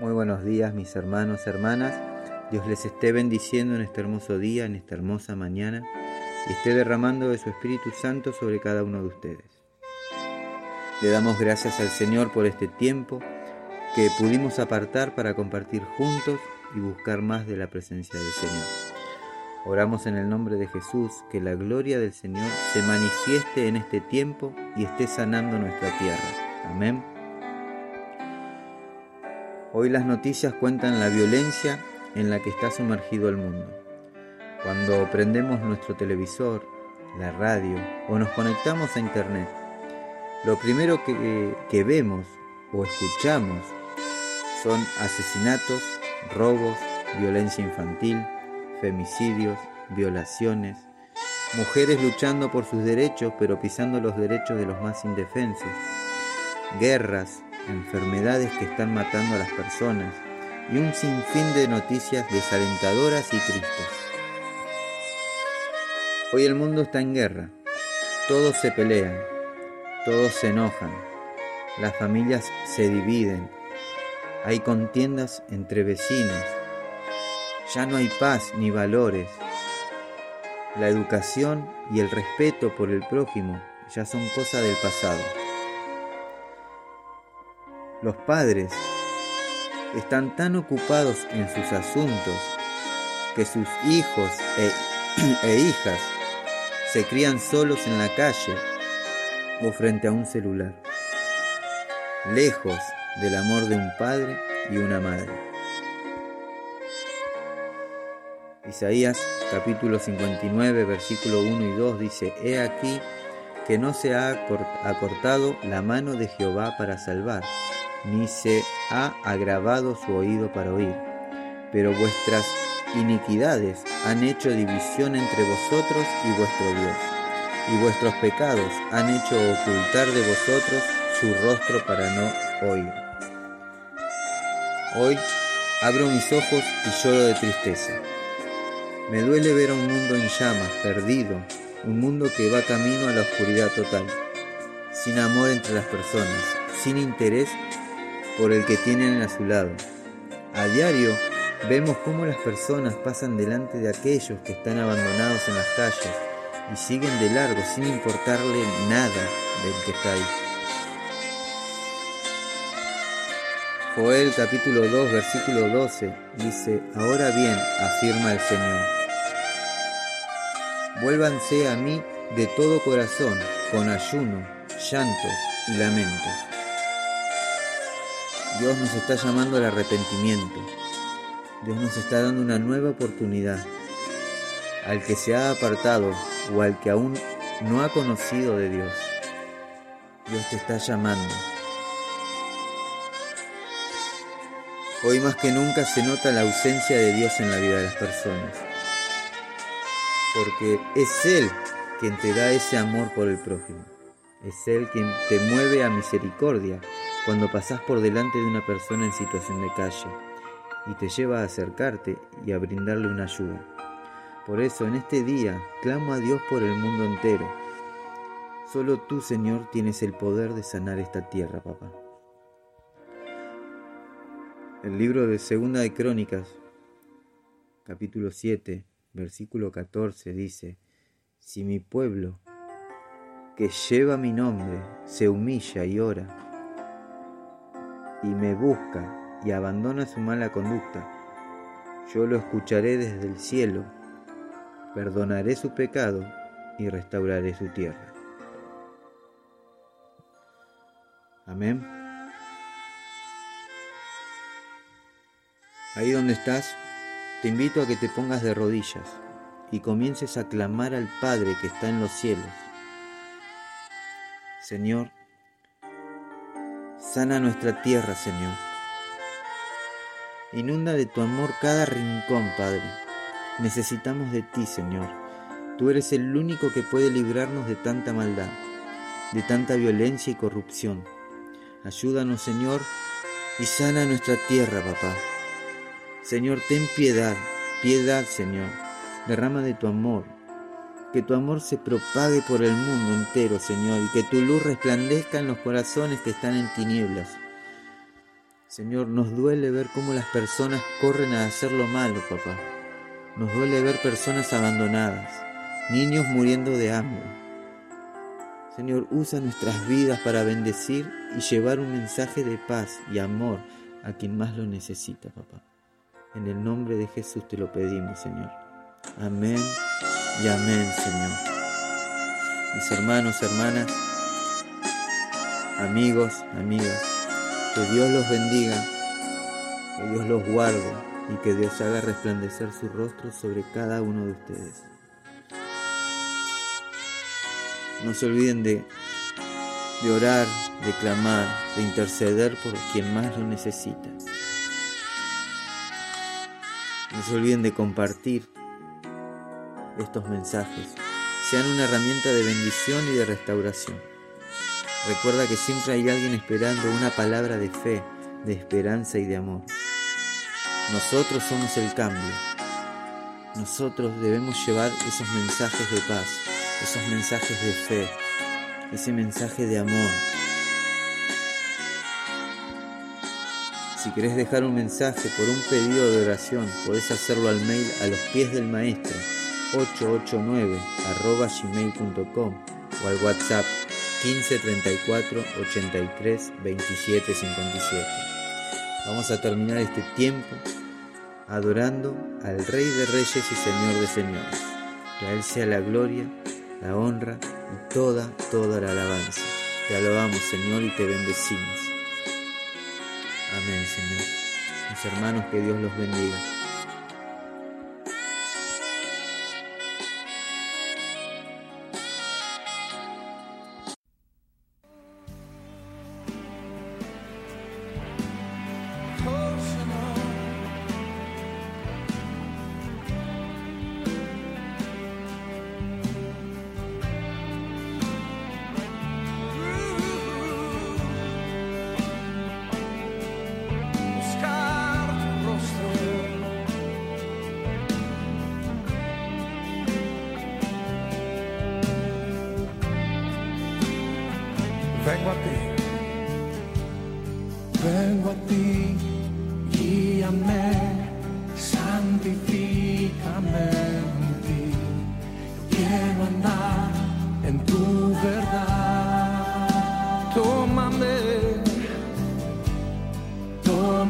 Muy buenos días mis hermanos, hermanas. Dios les esté bendiciendo en este hermoso día, en esta hermosa mañana, y esté derramando de su Espíritu Santo sobre cada uno de ustedes. Le damos gracias al Señor por este tiempo que pudimos apartar para compartir juntos y buscar más de la presencia del Señor. Oramos en el nombre de Jesús que la gloria del Señor se manifieste en este tiempo y esté sanando nuestra tierra. Amén. Hoy las noticias cuentan la violencia en la que está sumergido el mundo. Cuando prendemos nuestro televisor, la radio o nos conectamos a internet, lo primero que, que vemos o escuchamos son asesinatos, robos, violencia infantil, femicidios, violaciones, mujeres luchando por sus derechos pero pisando los derechos de los más indefensos, guerras, enfermedades que están matando a las personas y un sinfín de noticias desalentadoras y tristes. Hoy el mundo está en guerra, todos se pelean, todos se enojan, las familias se dividen, hay contiendas entre vecinos, ya no hay paz ni valores. La educación y el respeto por el prójimo ya son cosa del pasado. Los padres están tan ocupados en sus asuntos que sus hijos e, e, hijas se crían solos en la calle o frente a un celular, lejos del amor de un padre y una madre. Isaías capítulo 59, versículo 1 y 2 dice, He aquí que no se ha acortado la mano de Jehová para salvar, ni se ha agravado su oído para oír, pero vuestras iniquidades han hecho división entre vosotros y vuestro Dios, y vuestros pecados han hecho ocultar de vosotros su rostro para no oír. Hoy abro mis ojos y lloro de tristeza me duele ver a un mundo en llamas, perdido, un mundo que va camino a la oscuridad total, sin amor entre las personas, sin interés por el que tienen a su lado. A diario vemos cómo las personas pasan delante de aquellos que están abandonados en las calles y siguen de largo sin importarle nada del que está ahí. Joel capítulo 2 versículo 12 dice, Ahora bien, afirma el Señor Vuélvanse a mí de todo corazón, con ayuno, llanto y lamento. Dios nos está llamando al arrepentimiento. Dios nos está dando una nueva oportunidad. Al que se ha apartado o al que aún no ha conocido de Dios, Dios te está llamando. Hoy más que nunca se nota la ausencia de Dios en la vida de las personas porque es Él quien te da ese amor por el prójimo. Es Él quien te mueve a misericordia cuando pasás por delante de una persona en situación de calle y te lleva a acercarte y a brindarle una ayuda. Por eso en este día clamo a Dios por el mundo entero. Solo tú, Señor, tienes el poder de sanar esta tierra, papá. El libro de Segunda de Crónicas, capítulo 7, versículo 14 dice, si mi pueblo, que lleva mi nombre, se humilla y ora, y me busca y abandona su mala conducta, yo lo escucharé desde el cielo, perdonaré su pecado y restauraré su tierra. Amén. Ahí donde estás, te invito a que te pongas de rodillas y comiences a clamar al Padre que está en los cielos. Señor, sana nuestra tierra, Señor. Inunda de tu amor cada rincón, Padre. Necesitamos de ti, Señor. Tú eres el único que puede librarnos de tanta maldad, de tanta violencia y corrupción. Ayúdanos, Señor, y sana nuestra tierra, papá. Señor, ten piedad, piedad, Señor. Derrama de tu amor. Que tu amor se propague por el mundo entero, Señor, y que tu luz resplandezca en los corazones que están en tinieblas. Señor, nos duele ver cómo las personas corren a hacer lo malo, papá. Nos duele ver personas abandonadas, niños muriendo de hambre. Señor, usa nuestras vidas para bendecir y llevar un mensaje de paz y amor a quien más lo necesita, papá. En el nombre de Jesús te lo pedimos, Señor. Amén y amén, Señor. Mis hermanos, hermanas, amigos, amigas, que Dios los bendiga, que Dios los guarde y que Dios haga resplandecer su rostro sobre cada uno de ustedes. No se olviden de, de orar, de clamar, de interceder por quien más lo necesita. No se olviden de compartir estos mensajes. Sean una herramienta de bendición y de restauración. Recuerda que siempre hay alguien esperando una palabra de fe, de esperanza y de amor. Nosotros somos el cambio. Nosotros debemos llevar esos mensajes de paz, esos mensajes de fe, ese mensaje de amor. Si querés dejar un mensaje por un pedido de oración, podés hacerlo al mail a los pies del maestro 889 gmail.com o al WhatsApp 15 34 83 27 57. Vamos a terminar este tiempo adorando al Rey de Reyes y Señor de Señores. Que a Él sea la gloria, la honra y toda, toda la alabanza. Te alabamos, Señor, y te bendecimos. Amén, Señor. Mis hermanos, que Dios los bendiga.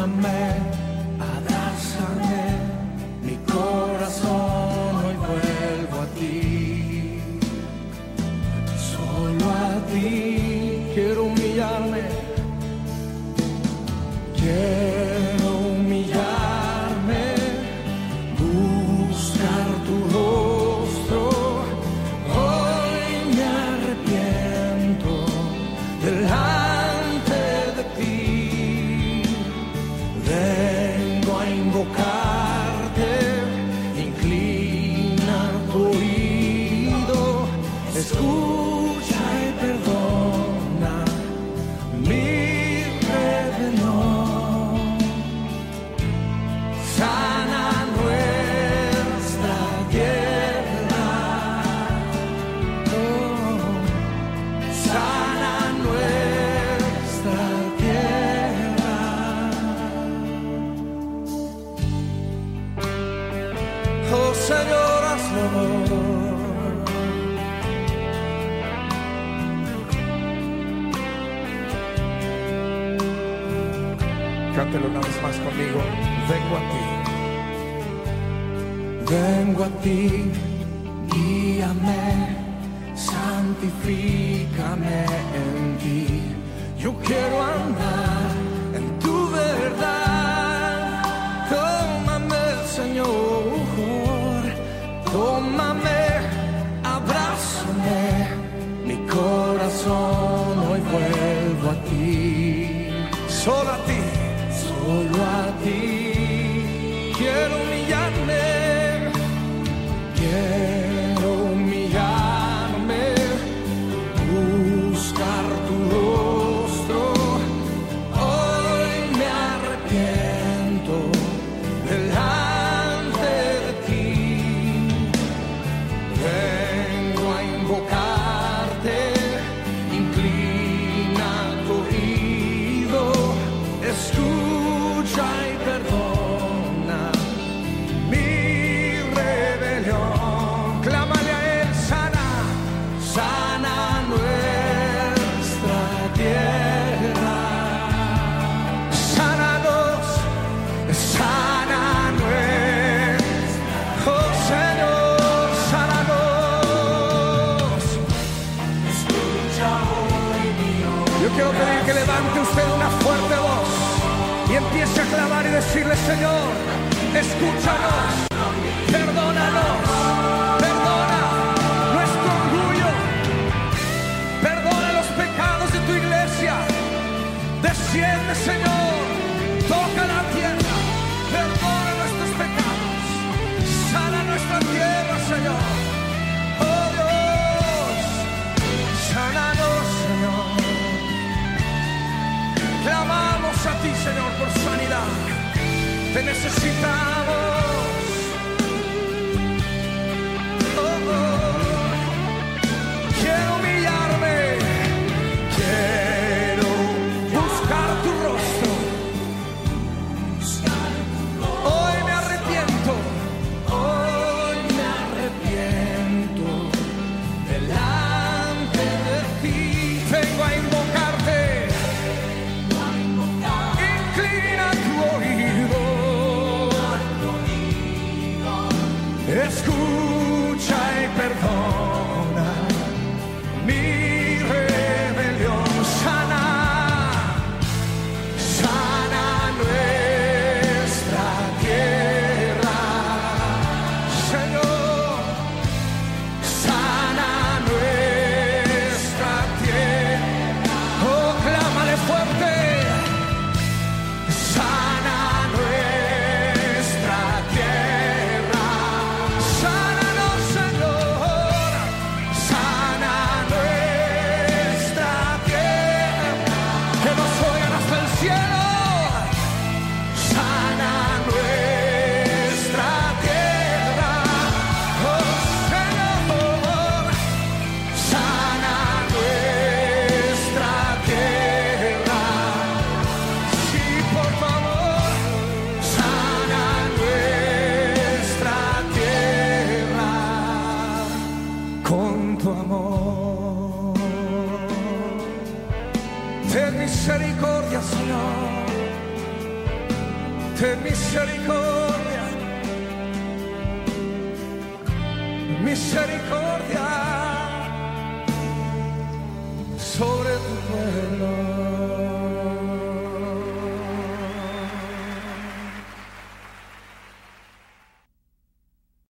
Tómame, abrázame, Cántelo una vez más conmigo. Vengo a ti. Vengo a ti, guíame, santifícame en ti. Yo quiero andar en tu verdad. Tómame, Señor, tómame, Te necesitamos. Ten misericordia, Señor. Ten misericordia. Misericordia sobre tu pueblo.